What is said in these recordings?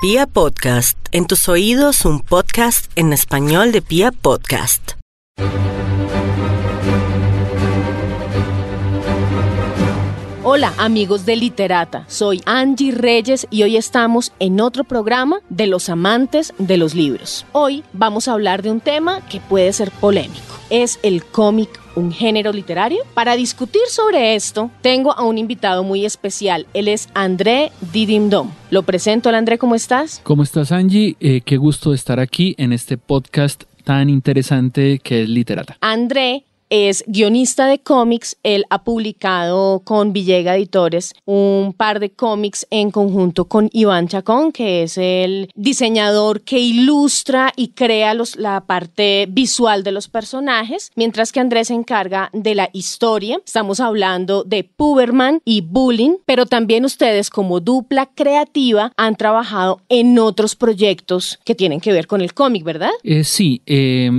Pia Podcast, en tus oídos un podcast en español de Pia Podcast. Hola amigos de Literata, soy Angie Reyes y hoy estamos en otro programa de los amantes de los libros. Hoy vamos a hablar de un tema que puede ser polémico. ¿Es el cómic un género literario? Para discutir sobre esto, tengo a un invitado muy especial. Él es André Didimdom. Lo presento, André, ¿cómo estás? ¿Cómo estás, Angie? Eh, qué gusto estar aquí en este podcast tan interesante que es Literata. André es guionista de cómics. Él ha publicado con Villega Editores un par de cómics en conjunto con Iván Chacón, que es el diseñador que ilustra y crea la parte visual de los personajes, mientras que Andrés se encarga de la historia. Estamos hablando de Puberman y Bullying, pero también ustedes como dupla creativa han trabajado en otros proyectos que tienen que ver con el cómic, ¿verdad? Eh, sí, eh,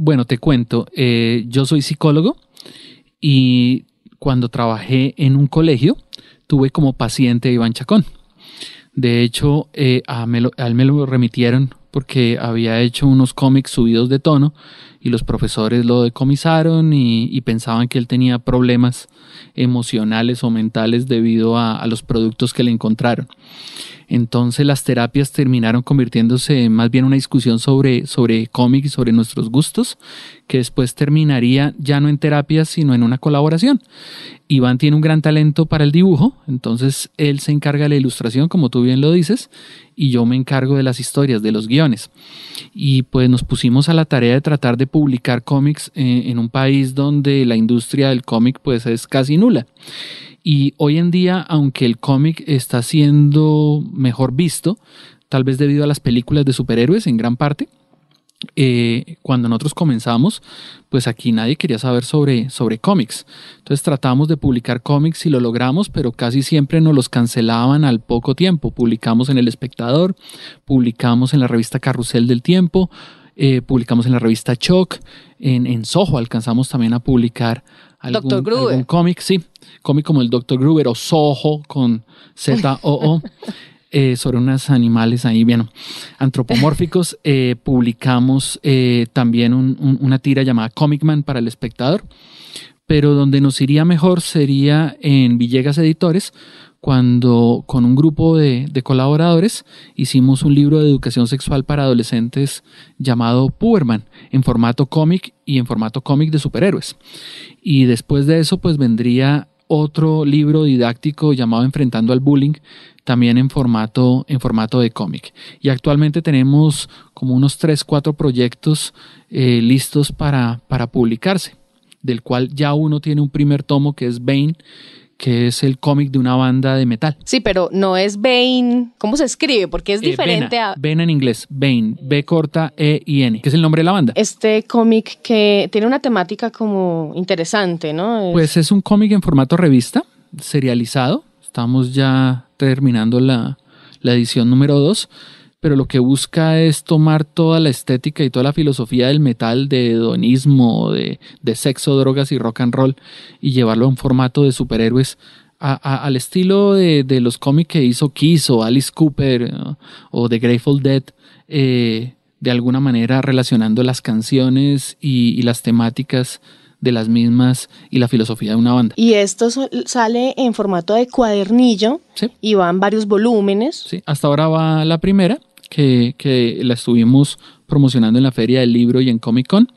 bueno, te cuento, eh, yo soy psicólogo y cuando trabajé en un colegio tuve como paciente a Iván Chacón. De hecho, eh, a, me lo, él me lo remitieron porque había hecho unos cómics subidos de tono y los profesores lo decomisaron y, pensaban que él tenía problemas emocionales o mentales debido a los productos que le encontraron. Entonces las terapias terminaron convirtiéndose en más bien una discusión sobre, sobre cómics sobre nuestros gustos, que después terminaría ya no en terapias, sino en una colaboración. Iván tiene un gran talento para el dibujo, entonces él se encarga de la ilustración, como tú bien lo dices, y yo me encargo de las historias, de los guiones. Y pues nos pusimos a la tarea de tratar de publicar cómics en, en un país donde la industria del cómic pues es casi nula. Y hoy en día, aunque el cómic está siendo mejor visto, tal vez debido a las películas de superhéroes en gran parte, eh, cuando nosotros comenzamos, pues aquí nadie quería saber sobre, sobre cómics. Entonces tratamos de publicar cómics y lo logramos, pero casi siempre nos los cancelaban al poco tiempo. Publicamos en El Espectador, publicamos en la revista Carrusel del Tiempo, eh, publicamos en la revista Choc, en, en Soho alcanzamos también a publicar algún, Dr. Gruber. algún cómic, sí, cómic como el Dr. Gruber o Soho con Z-O-O. eh, sobre unos animales ahí bien antropomórficos. Eh, publicamos eh, también un, un, una tira llamada Comic Man para el espectador, pero donde nos iría mejor sería en Villegas Editores, cuando con un grupo de, colaboradores hicimos un libro de educación sexual para adolescentes llamado Puberman, en formato cómic y en formato cómic de superhéroes. Y después de eso, pues vendría otro libro didáctico llamado Enfrentando al Bullying, también en formato, en formato de cómic. Y actualmente tenemos como unos 3, 4 proyectos eh, listos para, para publicarse, del cual ya uno tiene un primer tomo que es Bane, que es el cómic de una banda de metal. Sí, pero no es Bane. ¿Cómo se escribe? Porque es diferente eh, Bena, a. Bena en inglés, Bane, B corta E I N, que es el nombre de la banda. Este cómic que tiene una temática como interesante, ¿no? Es... Pues es un cómic en formato revista, serializado. Estamos ya terminando la, la edición número 2 pero lo que busca es tomar toda la estética y toda la filosofía del metal, de hedonismo, de, de sexo, drogas y rock and roll, y llevarlo a un formato de superhéroes a, a, al estilo de, de los cómics que hizo Kiss o Alice Cooper ¿no? o The Grateful Dead, eh, de alguna manera relacionando las canciones y, y las temáticas de las mismas y la filosofía de una banda. Y esto sale en formato de cuadernillo sí. y van varios volúmenes. Sí, hasta ahora va la primera, que, que, la estuvimos promocionando en la Feria del Libro y en Comic Con.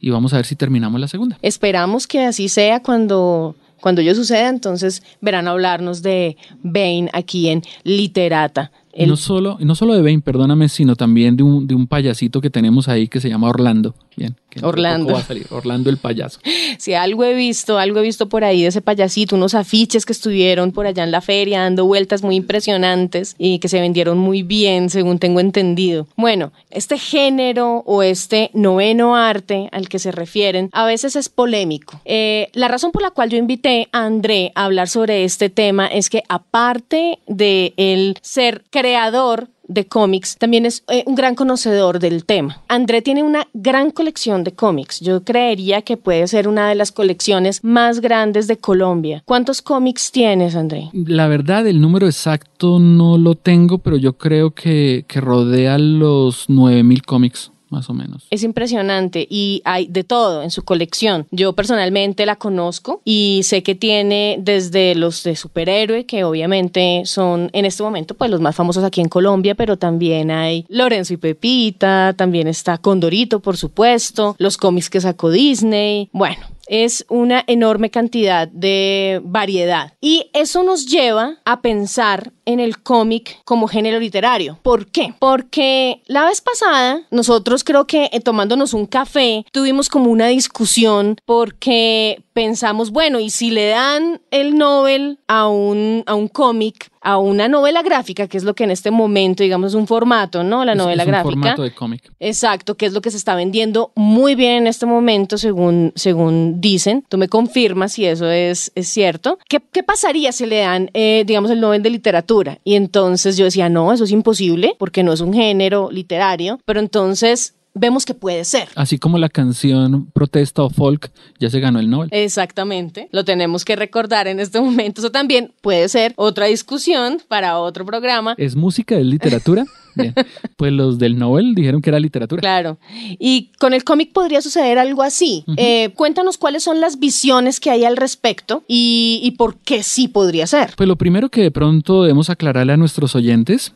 Y vamos a ver si terminamos la segunda. Esperamos que así sea cuando, cuando ello suceda. Entonces verán hablarnos de Bane aquí en Literata. El... No, solo, no solo de Bane, perdóname, sino también de un, de un payasito que tenemos ahí que se llama Orlando. Bien, que Orlando. Va a salir. Orlando el payaso. Sí, algo he visto, algo he visto por ahí de ese payasito, unos afiches que estuvieron por allá en la feria dando vueltas muy impresionantes y que se vendieron muy bien, según tengo entendido. Bueno, este género o este noveno arte al que se refieren a veces es polémico. Eh, la razón por la cual yo invité a André a hablar sobre este tema es que aparte de el ser creador de cómics, también es eh, un gran conocedor del tema. André tiene una gran colección de cómics. Yo creería que puede ser una de las colecciones más grandes de Colombia. ¿Cuántos cómics tienes, André? La verdad, el número exacto no lo tengo, pero yo creo que, que rodea los 9000 cómics más o menos. Es impresionante y hay de todo en su colección. Yo personalmente la conozco y sé que tiene desde los de superhéroe, que obviamente son en este momento pues los más famosos aquí en Colombia, pero también hay Lorenzo y Pepita, también está Condorito, por supuesto, los cómics que sacó Disney. Bueno, es una enorme cantidad de variedad. Y eso nos lleva a pensar en el cómic como género literario. ¿Por qué? Porque la vez pasada nosotros creo que eh, tomándonos un café tuvimos como una discusión porque pensamos, bueno, y si le dan el Nobel a un, a un cómic, a una novela gráfica, que es lo que en este momento, digamos, es un formato, ¿no? La novela es un gráfica. formato de cómic. Exacto, que es lo que se está vendiendo muy bien en este momento, según, según dicen. Tú me confirmas si eso es, es cierto. ¿Qué, ¿Qué pasaría si le dan, eh, digamos, el Nobel de Literatura? Y entonces yo decía, no, eso es imposible, porque no es un género literario. Pero entonces vemos que puede ser. Así como la canción Protesta o Folk ya se ganó el Nobel. Exactamente, lo tenemos que recordar en este momento. Eso también puede ser otra discusión para otro programa. ¿Es música? ¿Es literatura? Bien. Pues los del Nobel dijeron que era literatura. Claro. Y con el cómic podría suceder algo así. Eh, cuéntanos cuáles son las visiones que hay al respecto y, y por qué sí podría ser. Pues lo primero que de pronto debemos aclararle a nuestros oyentes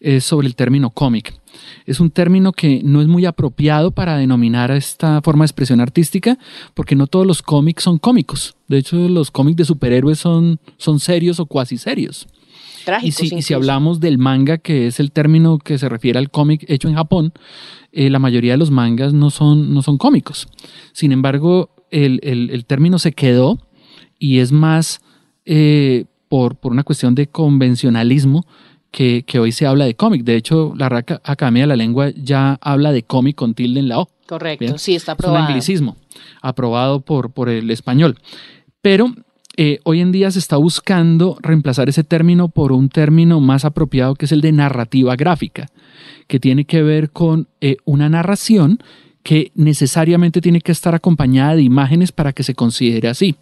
es sobre el término cómic. Es un término que no es muy apropiado para denominar a esta forma de expresión artística, porque no todos los cómics son cómicos. De hecho, los cómics de superhéroes son, son serios o cuasi serios. Y si, y si incluso. hablamos del manga, que es el término que se refiere al cómic hecho en Japón, eh, la mayoría de los mangas no son, no son cómicos. Sin embargo, el, el- el término se quedó y es más eh, por, por una cuestión de convencionalismo que, que hoy se habla de cómic. De hecho, la Real Academia de la Lengua ya habla de cómic con tilde en la O. Correcto, Bien. sí, está Es un aprobado. anglicismo aprobado por, por el español. Pero eh, hoy en día se está buscando reemplazar ese término por un término más apropiado que es el de narrativa gráfica, que tiene que ver con eh, una narración que necesariamente tiene que estar acompañada de imágenes para que se considere así.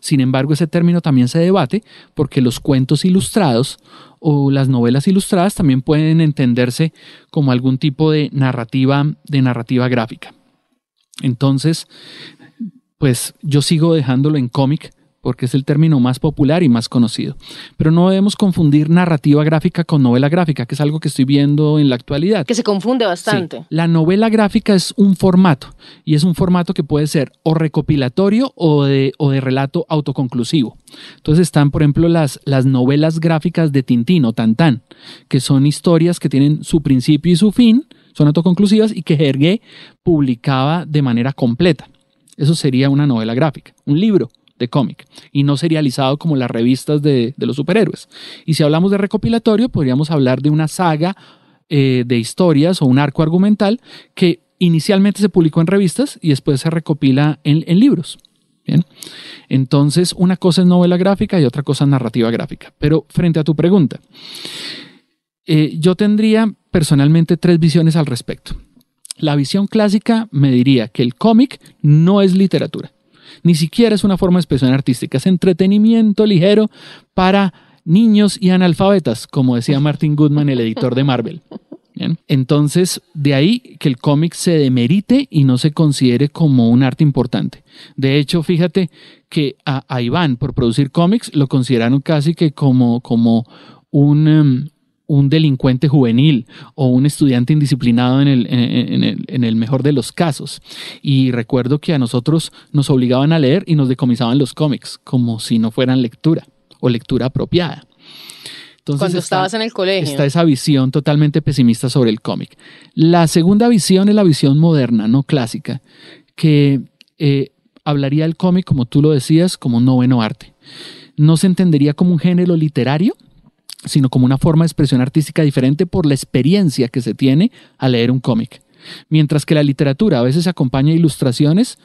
Sin embargo, ese término también se debate porque los cuentos ilustrados o las novelas ilustradas también pueden entenderse como algún tipo de narrativa, de narrativa gráfica. Entonces, pues yo sigo dejándolo en cómic porque es el término más popular y más conocido. Pero no debemos confundir narrativa gráfica con novela gráfica, que es algo que estoy viendo en la actualidad. Que se confunde bastante. Sí. La novela gráfica es un formato y es un formato que puede ser o recopilatorio o de, o de relato autoconclusivo. Entonces están, por ejemplo, las, las novelas gráficas de Tintín o Tantán, que son historias que tienen su principio y su fin, son autoconclusivas y que Hergé publicaba de manera completa. Eso sería una novela gráfica, un libro de cómic y no serializado como las revistas de, los superhéroes. Y si hablamos de recopilatorio, podríamos hablar de una saga eh, de historias o un arco argumental que inicialmente se publicó en revistas y después se recopila en, libros. Entonces, una cosa es novela gráfica y otra cosa es narrativa gráfica. Pero frente a tu pregunta, eh, yo tendría personalmente tres visiones al respecto. La visión clásica me diría que el cómic no es literatura, ni siquiera es una forma de expresión artística, es entretenimiento ligero para niños y analfabetas, como decía Martin Goodman, el editor de Marvel. Entonces, de ahí que el cómic se demerite y no se considere como un arte importante. De hecho, fíjate que a, Iván, por producir cómics, lo consideraron casi que como, como un, um, un delincuente juvenil o un estudiante indisciplinado en el, en, el, en el, mejor de los casos. Y recuerdo que a nosotros nos obligaban a leer y nos decomisaban los cómics como si no fueran lectura o lectura apropiada. Entonces Cuando está, estabas en el colegio. Está esa visión totalmente pesimista sobre el cómic. La segunda visión es la visión moderna, no clásica, que eh, hablaría del cómic, como tú lo decías, como un noveno arte. No se entendería como un género literario, sino como una forma de expresión artística diferente por la experiencia que se tiene al leer un cómic. Mientras que la literatura a veces acompaña ilustraciones,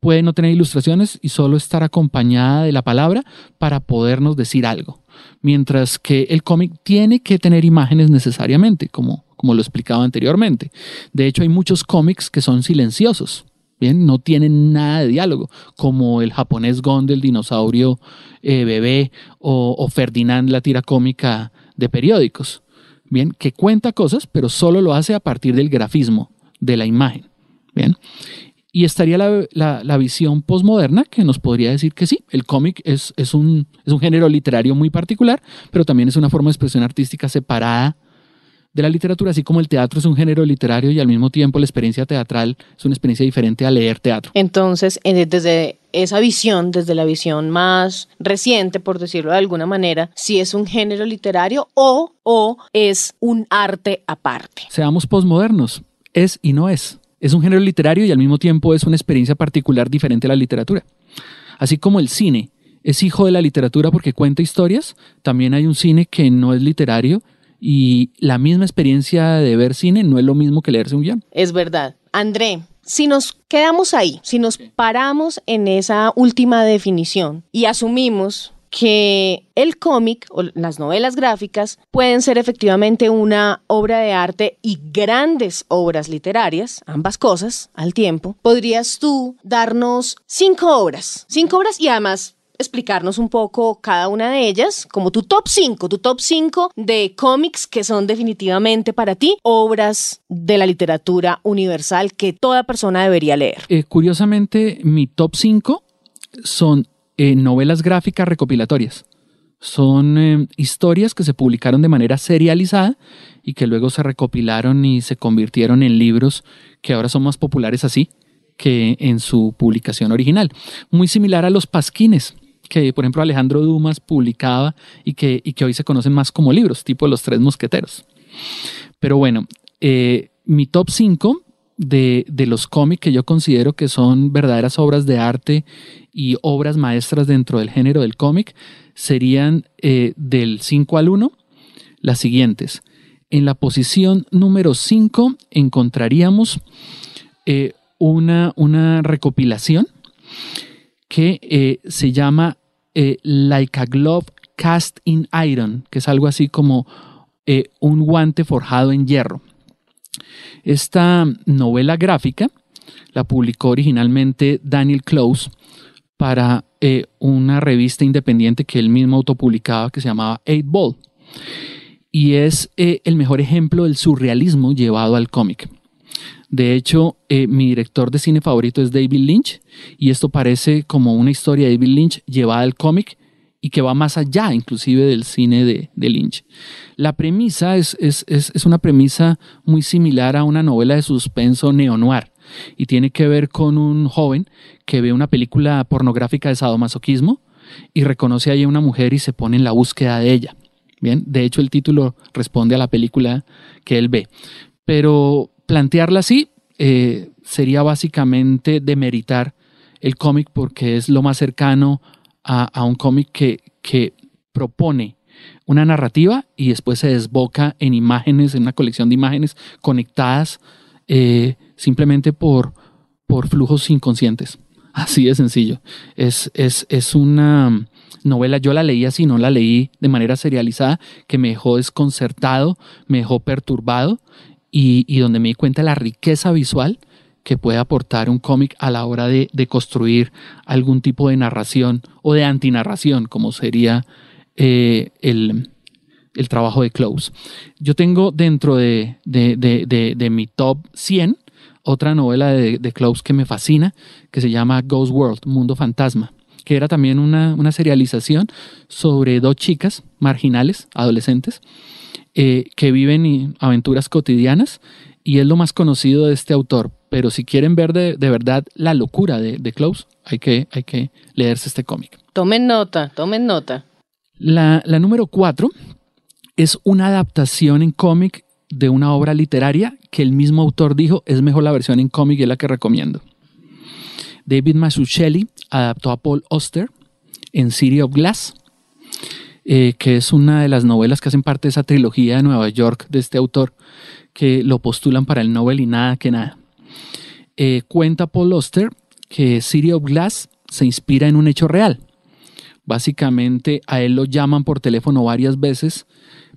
puede no tener ilustraciones y solo estar acompañada de la palabra para podernos decir algo. Mientras que el cómic tiene que tener imágenes necesariamente, como, como lo explicaba anteriormente. De hecho, hay muchos cómics que son silenciosos. Bien, no tienen nada de diálogo, como el japonés Gon del dinosaurio eh, bebé o, o Ferdinand, la tira cómica de periódicos. Bien, que cuenta cosas, pero solo lo hace a partir del grafismo de la imagen. Bien, y estaría la, visión postmoderna que nos podría decir que sí, el cómic es, es, un, es un género literario muy particular, pero también es una forma de expresión artística separada de la literatura, así como el teatro es un género literario y al mismo tiempo la experiencia teatral es una experiencia diferente a leer teatro. Entonces, desde esa visión, desde la visión más reciente, por decirlo de alguna manera, si es un género literario o, o es un arte aparte. Seamos posmodernos, es y no es. Es un género literario y al mismo tiempo es una experiencia particular diferente a la literatura. Así como el cine es hijo de la literatura porque cuenta historias, también hay un cine que no es literario y la misma experiencia de ver cine no es lo mismo que leerse un guion. Es verdad. André, si nos quedamos ahí, si nos paramos en esa última definición y asumimos que el cómic o las novelas gráficas pueden ser efectivamente una obra de arte y grandes obras literarias, ambas cosas al tiempo. ¿Podrías tú darnos cinco obras? Cinco obras y además explicarnos un poco cada una de ellas, como tu top 5, tu top 5 de cómics que son definitivamente para ti obras de la literatura universal que toda persona debería leer. Eh, curiosamente, mi top 5 son eh, novelas gráficas recopilatorias. Son eh, historias que se publicaron de manera serializada y que luego se recopilaron y se convirtieron en libros que ahora son más populares así que en su publicación original. Muy similar a los pasquines que por ejemplo Alejandro Dumas publicaba y que, que hoy se conocen más como libros, tipo Los Tres Mosqueteros. Pero bueno, eh, mi top 5 de, los cómics que yo considero que son verdaderas obras de arte y obras maestras dentro del género del cómic serían eh, del 5 al 1 las siguientes. En la posición número 5 encontraríamos eh, una, una recopilación que eh, se llama eh, Like a Glove Cast in Iron, que es algo así como eh, un guante forjado en hierro. Esta novela gráfica la publicó originalmente Daniel Close para una revista independiente que él mismo autopublicaba que se llamaba Eight Ball. Y es el mejor ejemplo del surrealismo llevado al cómic. De hecho, eh, mi director de cine favorito es David Lynch y esto parece como una historia de David Lynch llevada al cómic y que va más allá inclusive del cine de, Lynch. La premisa es, una premisa muy similar a una novela de suspenso neo-noir y tiene que ver con un joven que ve una película pornográfica de sadomasoquismo y reconoce ahí a una mujer y se pone en la búsqueda de ella. Bien, de hecho el título responde a la película que él ve. Pero plantearla así eh, sería básicamente demeritar el cómic porque es lo más cercano a, un cómic que, que propone una narrativa y después se desboca en imágenes, en una colección de imágenes conectadas eh, simplemente por, por flujos inconscientes. Así de sencillo. Es, es, es, una novela, yo la leí así, no la leí de manera serializada, que me dejó desconcertado, me dejó perturbado y, donde me di cuenta de la riqueza visual que puede aportar un cómic a la hora de, construir algún tipo de narración o de antinarración, como sería eh, el, trabajo de Close. Yo tengo dentro de, mi top 100 otra novela de, de, Close que me fascina, que se llama Ghost World, Mundo Fantasma, que era también una, una serialización sobre dos chicas marginales, adolescentes, eh, que viven aventuras cotidianas y es lo más conocido de este autor. Pero si quieren ver de, verdad la locura de, de Close, hay que, hay que leerse este cómic. Tomen nota, tomen nota. La, la número cuatro es una adaptación en cómic de una obra literaria que el mismo autor dijo es mejor la versión en cómic y es la que recomiendo. David Mazzucchelli adaptó a Paul Auster en City of Glass eh, que es una de las novelas que hacen parte de esa trilogía de Nueva York de este autor, que lo postulan para el Nobel y nada que nada. Eh, cuenta Paul Oster que City of Glass se inspira en un hecho real. Básicamente a él lo llaman por teléfono varias veces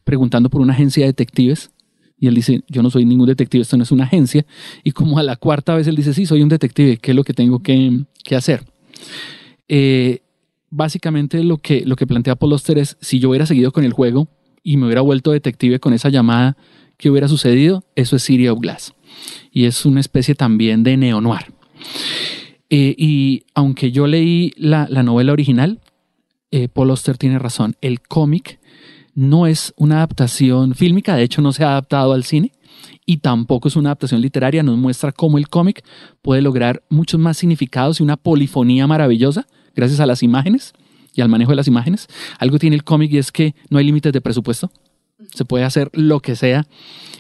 preguntando por una agencia de detectives y él dice, yo no soy ningún detective, esto no es una agencia. Y como a la cuarta vez él dice, sí, soy un detective, ¿qué es lo que tengo que, hacer? Eh, básicamente lo que, lo que plantea Paul Oster es, si yo hubiera seguido con el juego y me hubiera vuelto detective con esa llamada, ¿qué hubiera sucedido? Eso es City of Glass. Y es una especie también de neo-noir. Eh, y aunque yo leí la, novela original, eh, Paul Oster tiene razón. El cómic no es una adaptación fílmica, de hecho no se ha adaptado al cine y tampoco es una adaptación literaria, nos muestra cómo el cómic puede lograr muchos más significados y una polifonía maravillosa gracias a las imágenes y al manejo de las imágenes. Algo tiene el cómic y es que no hay límites de presupuesto, se puede hacer lo que sea,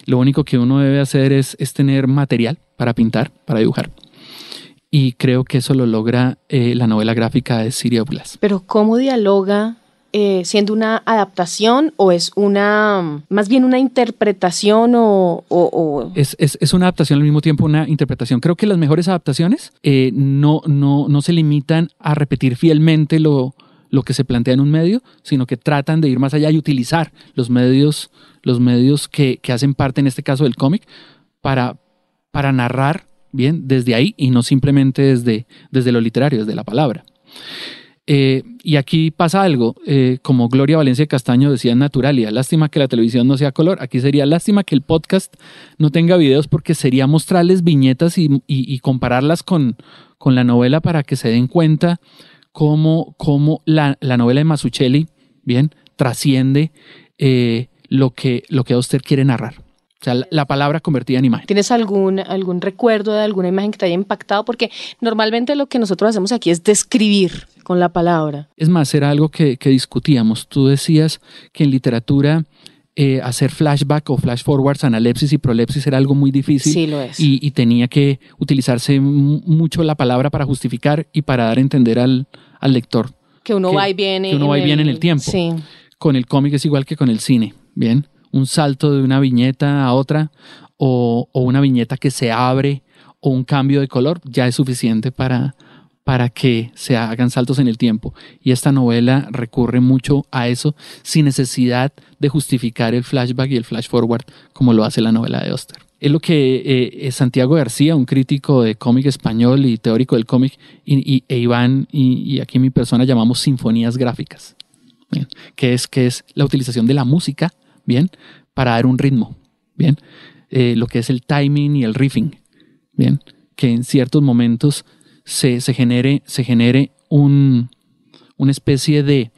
lo único que uno debe hacer es, tener material para pintar, para dibujar. Y creo que eso lo logra eh, la novela gráfica de of Glass. Pero ¿cómo dialoga eh, siendo una adaptación o es una, más bien una interpretación o... Es, es, una adaptación al mismo tiempo una interpretación. Creo que las mejores adaptaciones eh, no, no, no se limitan a repetir fielmente lo, lo que se plantea en un medio, sino que tratan de ir más allá y utilizar los medios, los medios que, que hacen parte en este caso del cómic para, para narrar bien desde ahí y no simplemente desde, desde lo literario, desde la palabra. Eh, y aquí pasa algo, eh, como Gloria Valencia Castaño decía en Naturalia, lástima que la televisión no sea color, aquí sería lástima que el podcast no tenga videos porque sería mostrarles viñetas y, compararlas con, la novela para que se den cuenta cómo, cómo la, novela de Masuchelli, bien, trasciende eh, lo, que, lo que usted quiere narrar. O sea, la, palabra convertida en imagen. ¿Tienes algún, algún recuerdo de alguna imagen que te haya impactado? Porque normalmente lo que nosotros hacemos aquí es describir con la palabra. Es más, era algo que, discutíamos. Tú decías que en literatura eh, hacer flashback o flash forwards, analepsis y prolepsis era algo muy difícil. Sí, lo es. Y, tenía que utilizarse mucho la palabra para justificar y para dar a entender al, lector. Que uno va y viene. Que uno va y viene en el tiempo. Sí. Con el cómic es igual que con el cine. Bien un salto de una viñeta a otra o, una viñeta que se abre o un cambio de color ya es suficiente para, para que se hagan saltos en el tiempo. Y esta novela recurre mucho a eso sin necesidad de justificar el flashback y el flash forward como lo hace la novela de Oster. Es lo que eh, Santiago García, un crítico de cómic español y teórico del cómic, y, e Iván y, aquí mi persona llamamos sinfonías gráficas, que, es, que es la utilización de la música ¿bien? Para dar un ritmo, ¿bien? Eh, lo que es el timing y el riffing, ¿bien? Que en ciertos momentos se, genere, se genere un, una especie de,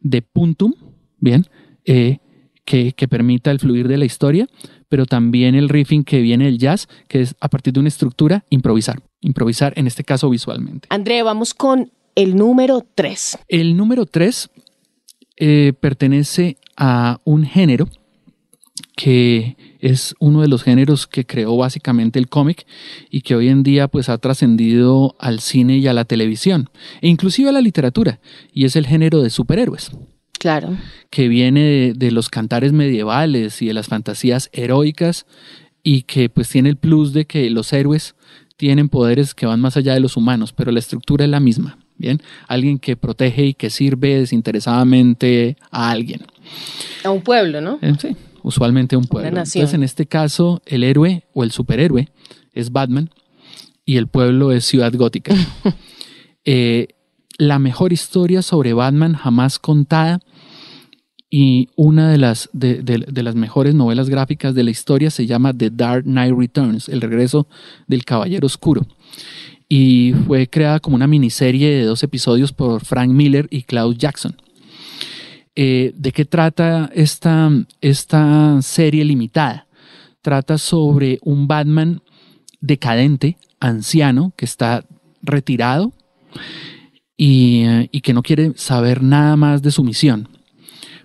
de puntum, ¿bien? Eh, que, que, permita el fluir de la historia, pero también el riffing que viene del jazz, que es a partir de una estructura, improvisar. Improvisar, en este caso visualmente. André, vamos con el número 3. El número 3 eh, pertenece a un género que es uno de los géneros que creó básicamente el cómic y que hoy en día pues ha trascendido al cine y a la televisión e inclusive a la literatura y es el género de superhéroes. Claro. Que viene de, los cantares medievales y de las fantasías heroicas y que pues tiene el plus de que los héroes tienen poderes que van más allá de los humanos, pero la estructura es la misma. Bien, alguien que protege y que sirve desinteresadamente a alguien. A un pueblo, ¿no? Eh, sí, usualmente un pueblo. Entonces, en este caso, el héroe o el superhéroe es Batman y el pueblo es Ciudad Gótica. Eh, la mejor historia sobre Batman jamás contada y una de las, de, de, las mejores novelas gráficas de la historia se llama The Dark Knight Returns, el regreso del Caballero Oscuro y fue creada como una miniserie de dos episodios por Frank Miller y Klaus Jackson. Eh, ¿De qué trata esta, esta serie limitada? Trata sobre un Batman decadente, anciano, que está retirado y, eh, y, que no quiere saber nada más de su misión.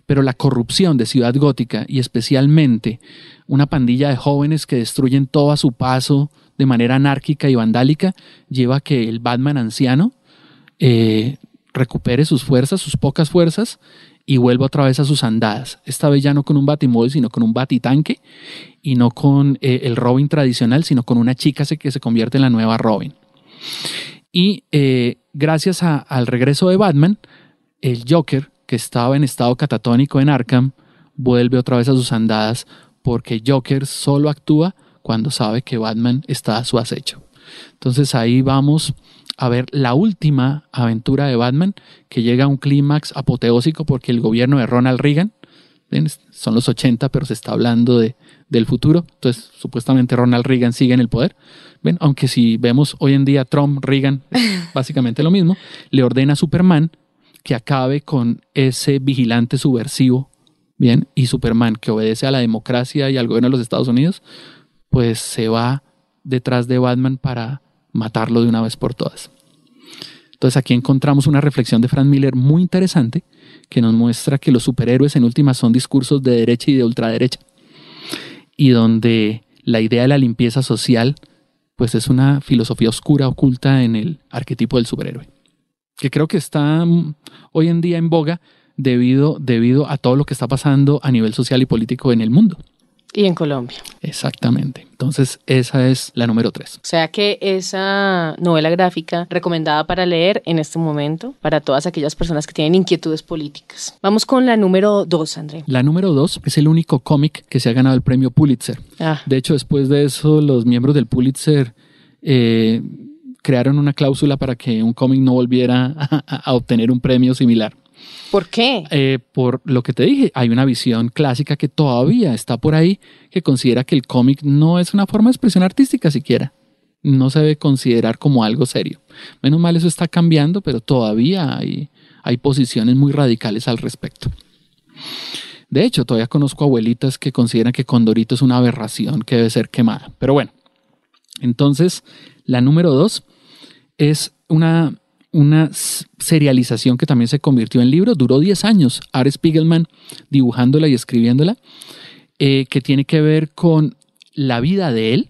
Pero la corrupción de Ciudad Gótica y especialmente una pandilla de jóvenes que destruyen todo a su paso, de manera anárquica y vandálica lleva a que el Batman anciano eh, recupere sus fuerzas, sus pocas fuerzas, y vuelve otra vez a sus andadas. Esta vez ya no con un batimóvil, sino con un batitanque y no con eh, el Robin tradicional, sino con una chica que se convierte en la nueva Robin. Y eh, gracias al regreso de Batman, el Joker, que estaba en estado catatónico en Arkham, vuelve otra vez a sus andadas porque Joker solo actúa cuando sabe que Batman está a su acecho. Entonces ahí vamos a ver la última aventura de Batman que llega a un clímax apoteósico porque el gobierno de Ronald Reagan, son los 80 pero se está hablando de, del futuro, entonces supuestamente Ronald Reagan sigue en el poder, ¿Ven? aunque si vemos hoy en día Trump, Reagan, básicamente lo mismo, le ordena a Superman que acabe con ese vigilante subversivo, ¿bien? Y Superman, que obedece a la democracia y al gobierno de los Estados Unidos, pues se va detrás de Batman para matarlo de una vez por todas. Entonces aquí encontramos una reflexión de Frank Miller muy interesante que nos muestra que los superhéroes en última son discursos de derecha y de ultraderecha y donde la idea de la limpieza social pues es una filosofía oscura oculta en el arquetipo del superhéroe que creo que está mm, hoy en día en boga debido, debido a todo lo que está pasando a nivel social y político en el mundo. Y en Colombia. Exactamente. Entonces, esa es la número tres. O sea que esa novela gráfica recomendada para leer en este momento para todas aquellas personas que tienen inquietudes políticas. Vamos con la número dos, André. La número dos es el único cómic que se ha ganado el premio Pulitzer. Ah. De hecho, después de eso, los miembros del Pulitzer eh, crearon una cláusula para que un cómic no volviera a, obtener un premio similar. ¿Por qué? Eh, por lo que te dije, hay una visión clásica que todavía está por ahí que considera que el cómic no es una forma de expresión artística siquiera. No se debe considerar como algo serio. Menos mal eso está cambiando, pero todavía hay, hay posiciones muy radicales al respecto. De hecho, todavía conozco abuelitas que consideran que Condorito es una aberración que debe ser quemada. Pero bueno, entonces la número dos es una, una serialización que también se convirtió en libro. Duró 10 años Art Spiegelman dibujándola y escribiéndola, eh, que tiene que ver con la vida de él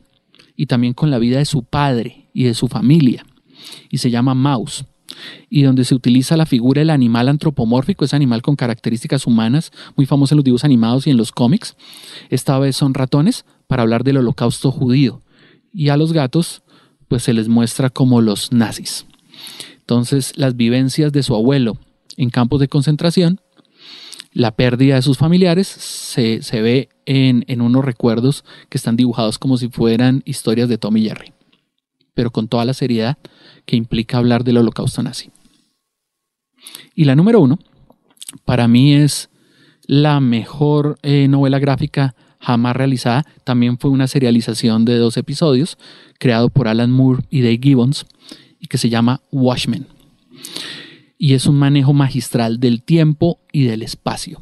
y también con la vida de su padre y de su familia. Y se llama Mouse. Y donde se utiliza la figura del animal antropomórfico, ese animal con características humanas, muy famoso en los dibujos animados y en los cómics. Esta vez son ratones para hablar del holocausto judío. Y a los gatos pues se les muestra como los nazis. Entonces, las vivencias de su abuelo en campos de concentración, la pérdida de sus familiares, se, ve en, en, unos recuerdos que están dibujados como si fueran historias de Tom y Jerry, pero con toda la seriedad que implica hablar del holocausto nazi. Y la número uno, para mí es la mejor eh, novela gráfica jamás realizada. También fue una serialización de dos episodios creado por Alan Moore y Dave Gibbons y que se llama Watchmen. Y es un manejo magistral del tiempo y del espacio.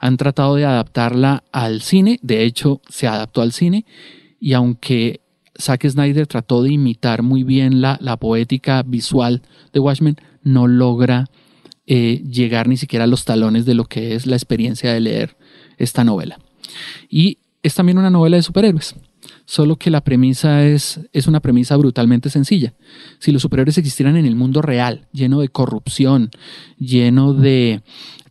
Han tratado de adaptarla al cine, de hecho se adaptó al cine y aunque Zack Snyder trató de imitar muy bien la, poética visual de Watchmen, no logra eh, llegar ni siquiera a los talones de lo que es la experiencia de leer esta novela. Y es también una novela de superhéroes, solo que la premisa es, es una premisa brutalmente sencilla. Si los superhéroes existieran en el mundo real, lleno de corrupción, lleno de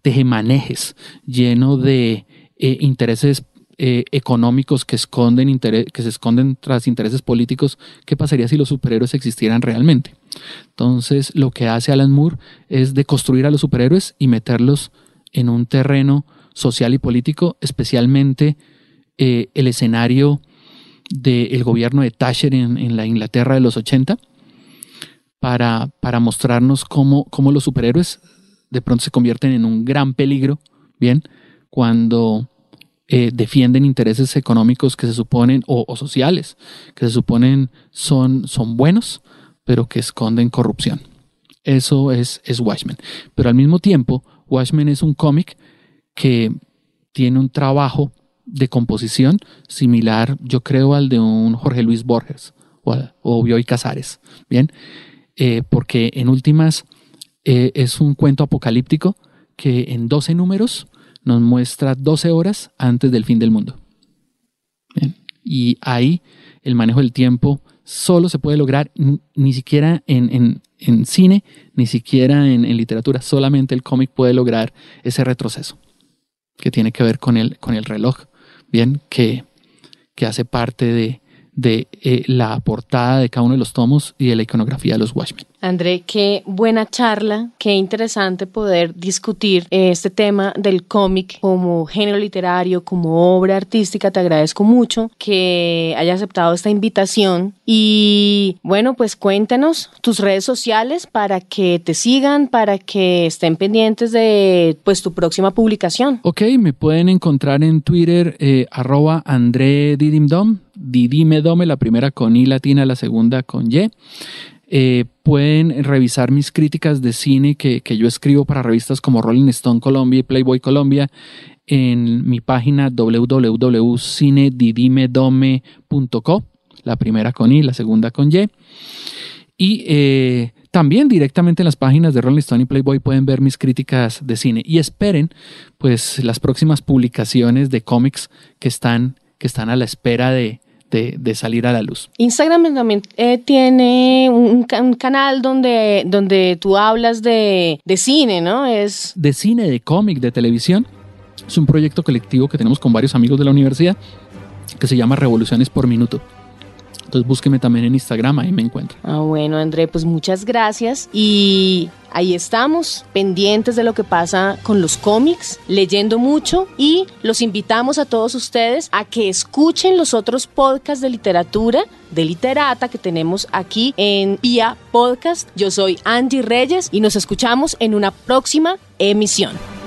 tejemanejes, lleno de eh, intereses eh, económicos que, esconden que se esconden tras intereses políticos, ¿qué pasaría si los superhéroes existieran realmente? Entonces, lo que hace Alan Moore es de construir a los superhéroes y meterlos en un terreno social y político, especialmente eh, el escenario del gobierno de Thatcher en, la Inglaterra de los 80, para, para mostrarnos cómo, cómo, los superhéroes de pronto se convierten en un gran peligro, ¿bien? Cuando eh, defienden intereses económicos que se suponen, o, sociales, que se suponen son, son buenos, pero que esconden corrupción. Eso es, es Watchmen. Pero al mismo tiempo, Watchmen es un cómic que tiene un trabajo de composición similar, yo creo, al de un Jorge Luis Borges o, o Bioy Casares. Bien, eh, porque en últimas eh, es un cuento apocalíptico que en 12 números nos muestra 12 horas antes del fin del mundo. Y ahí el manejo del tiempo solo se puede lograr ni siquiera en, en cine, ni siquiera en, en literatura. Solamente el cómic puede lograr ese retroceso que tiene que ver con el, con el reloj, bien, que, que hace parte de, de eh, la portada de cada uno de los tomos y de la iconografía de los Watchmen. André, qué buena charla, qué interesante poder discutir este tema del cómic como género literario, como obra artística. Te agradezco mucho que hayas aceptado esta invitación y bueno, pues cuéntanos tus redes sociales para que te sigan, para que estén pendientes de pues tu próxima publicación. Ok, me pueden encontrar en Twitter eh, arroba André Didimedome, la primera con I latina, la segunda con Y. Eh, pueden revisar mis críticas de cine que, que, yo escribo para revistas como Rolling Stone Colombia y Playboy Colombia en mi página www.cinedidimedome.co, la primera con I, la segunda con Y. Y eh, también directamente en las páginas de Rolling Stone y Playboy pueden ver mis críticas de cine. Y esperen pues las próximas publicaciones de cómics que están, que están a la espera de, de, de, salir a la luz. Instagram también eh, tiene un, un, canal donde, donde tú hablas de, de cine, ¿no? Es... De cine, de cómic, de televisión. Es un proyecto colectivo que tenemos con varios amigos de la universidad que se llama Revoluciones por Minuto. Entonces búsqueme también en Instagram, ahí me encuentro. Ah, bueno, André, pues muchas gracias. Y ahí estamos, pendientes de lo que pasa con los cómics, leyendo mucho y los invitamos a todos ustedes a que escuchen los otros podcasts de literatura, de literata que tenemos aquí en Pia Podcast. Yo soy Angie Reyes y nos escuchamos en una próxima emisión.